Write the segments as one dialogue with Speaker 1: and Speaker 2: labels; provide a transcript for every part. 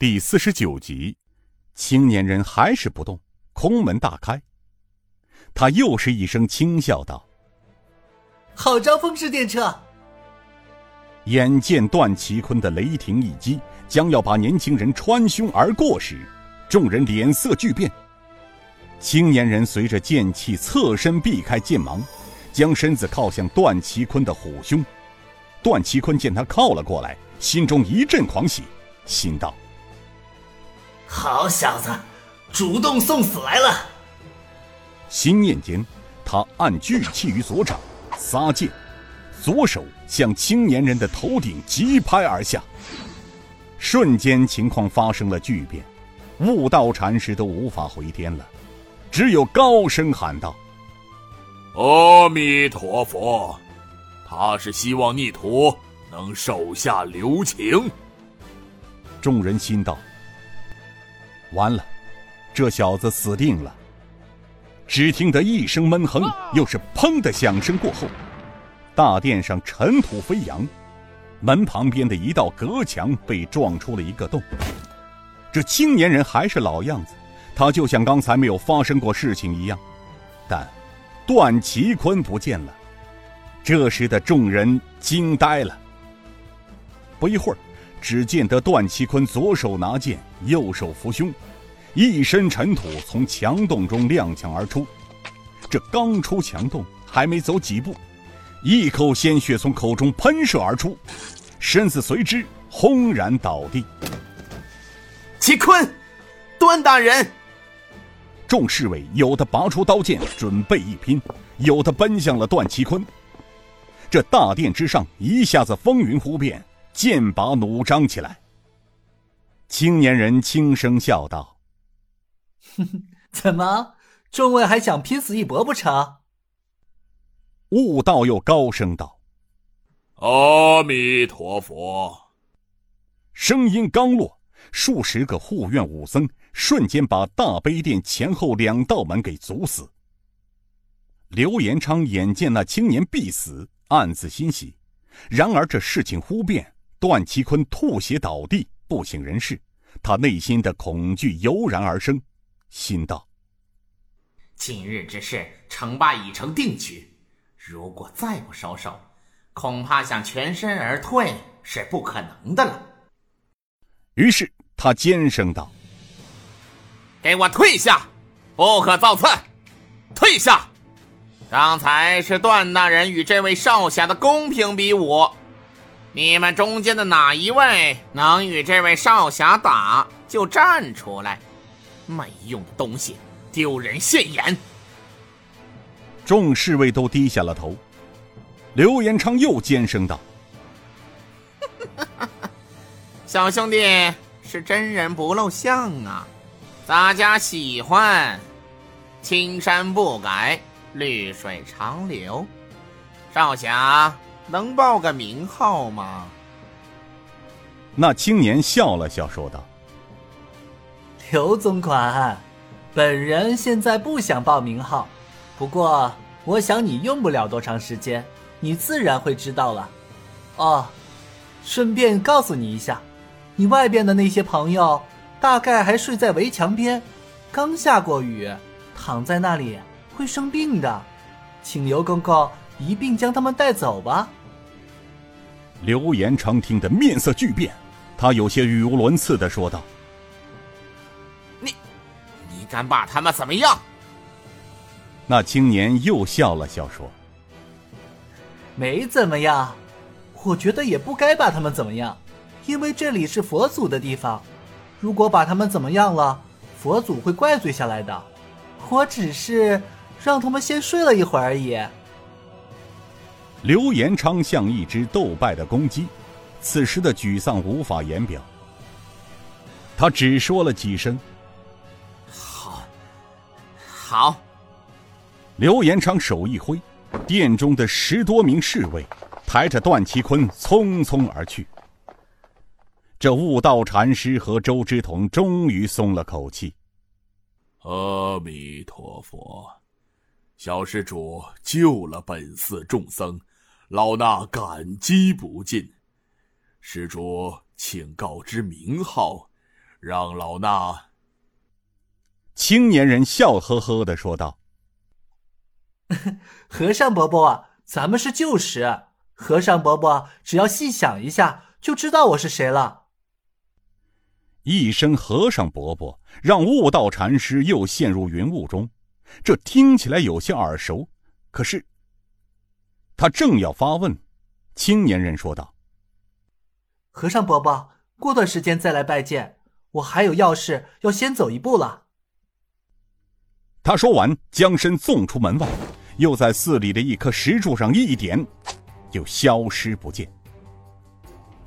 Speaker 1: 第四十九集，青年人还是不动，空门大开。他又是一声轻笑道：“
Speaker 2: 好招风式电车。”
Speaker 1: 眼见段祺坤的雷霆一击将要把年轻人穿胸而过时，众人脸色巨变。青年人随着剑气侧身避开剑芒，将身子靠向段祺坤的虎胸。段祺坤见他靠了过来，心中一阵狂喜，心道：“
Speaker 2: 好小子，主动送死来了。”
Speaker 1: 心念间，他按巨气于左掌，撒剑，左手向青年人的头顶急拍而下。瞬间，情况发生了巨变，悟道禅师都无法回天了，只有高声喊道：“
Speaker 3: 阿弥陀佛！”他是希望逆徒能手下留情。
Speaker 1: 众人心道：“完了，这小子死定了。”只听得一声闷哼，又是“砰”的响声过后，大殿上尘土飞扬，门旁边的一道隔墙被撞出了一个洞。这青年人还是老样子，他就像刚才没有发生过事情一样。但段奇坤不见了。这时的众人惊呆了。不一会儿，只见得段其坤左手拿剑，右手扶胸，一身尘土从墙洞中踉跄而出。这刚出墙洞，还没走几步，一口鲜血从口中喷射而出，身子随之轰然倒地。
Speaker 2: 齐坤，段大人！
Speaker 1: 众侍卫有的拔出刀剑准备一拼，有的奔向了段其坤。这大殿之上一下子风云忽变，剑拔弩张起来。青年人轻声笑道：“
Speaker 2: 哼哼，怎么，众位还想拼死一搏不成？”
Speaker 1: 悟道又高声道：“
Speaker 3: 阿弥陀佛！”
Speaker 1: 声音刚落，数十个护院武僧瞬间把大悲殿前后两道门给阻死。刘延昌眼见那青年必死。暗自欣喜，然而这事情忽变，段祺坤吐血倒地，不省人事，他内心的恐惧油然而生，心道：
Speaker 4: 今日之事，成败已成定局，如果再不收手，恐怕想全身而退是不可能的了。
Speaker 1: 于是他尖声道：“
Speaker 4: 给我退下，不可造次，退下！”刚才是段大人与这位少侠的公平比武，你们中间的哪一位能与这位少侠打，就站出来。没用的东西，丢人现眼。
Speaker 1: 众侍卫都低下了头。刘延昌又尖声道：“
Speaker 4: 小兄弟是真人不露相啊，大家喜欢，青山不改。”绿水长流，少侠能报个名号吗？
Speaker 1: 那青年笑了笑，说道：“
Speaker 2: 刘总管，本人现在不想报名号，不过我想你用不了多长时间，你自然会知道了。哦，顺便告诉你一下，你外边的那些朋友大概还睡在围墙边，刚下过雨，躺在那里。”会生病的，请刘公公一并将他们带走吧。
Speaker 1: 刘延昌听得面色巨变，他有些语无伦次的说道：“
Speaker 4: 你，你敢把他们怎么样？”
Speaker 1: 那青年又笑了笑说：“
Speaker 2: 没怎么样，我觉得也不该把他们怎么样，因为这里是佛祖的地方，如果把他们怎么样了，佛祖会怪罪下来的。我只是……”让他们先睡了一会儿而已。
Speaker 1: 刘延昌像一只斗败的公鸡，此时的沮丧无法言表。他只说了几声：“
Speaker 4: 好，好。”
Speaker 1: 刘延昌手一挥，殿中的十多名侍卫抬着段其坤匆匆而去。这悟道禅师和周之同终于松了口气。
Speaker 3: 阿弥陀佛。小施主救了本寺众僧，老衲感激不尽。施主，请告知名号，让老衲。
Speaker 1: 青年人笑呵呵的说道：“
Speaker 2: 和尚伯伯，咱们是旧识。和尚伯伯只要细想一下，就知道我是谁了。”
Speaker 1: 一声“和尚伯伯”，让悟道禅师又陷入云雾中。这听起来有些耳熟，可是他正要发问，青年人说道：“
Speaker 2: 和尚伯伯，过段时间再来拜见，我还有要事要先走一步了。”
Speaker 1: 他说完，将身纵出门外，又在寺里的一棵石柱上一点，就消失不见。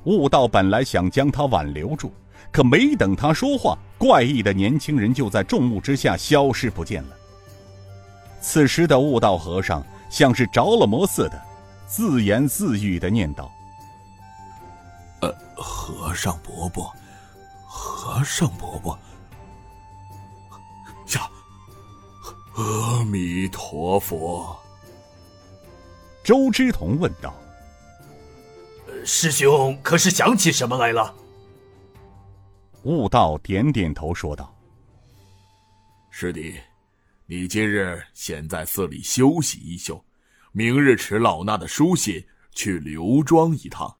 Speaker 1: 悟道本来想将他挽留住，可没等他说话，怪异的年轻人就在众目之下消失不见了。此时的悟道和尚像是着了魔似的，自言自语的念道：“
Speaker 3: 呃，和尚伯伯，和尚伯伯，呀，阿弥陀佛。”
Speaker 1: 周之同问道：“
Speaker 2: 师兄可是想起什么来了？”
Speaker 1: 悟道点点头说道：“
Speaker 3: 师弟。”你今日先在寺里休息一宿，明日持老衲的书信去刘庄一趟。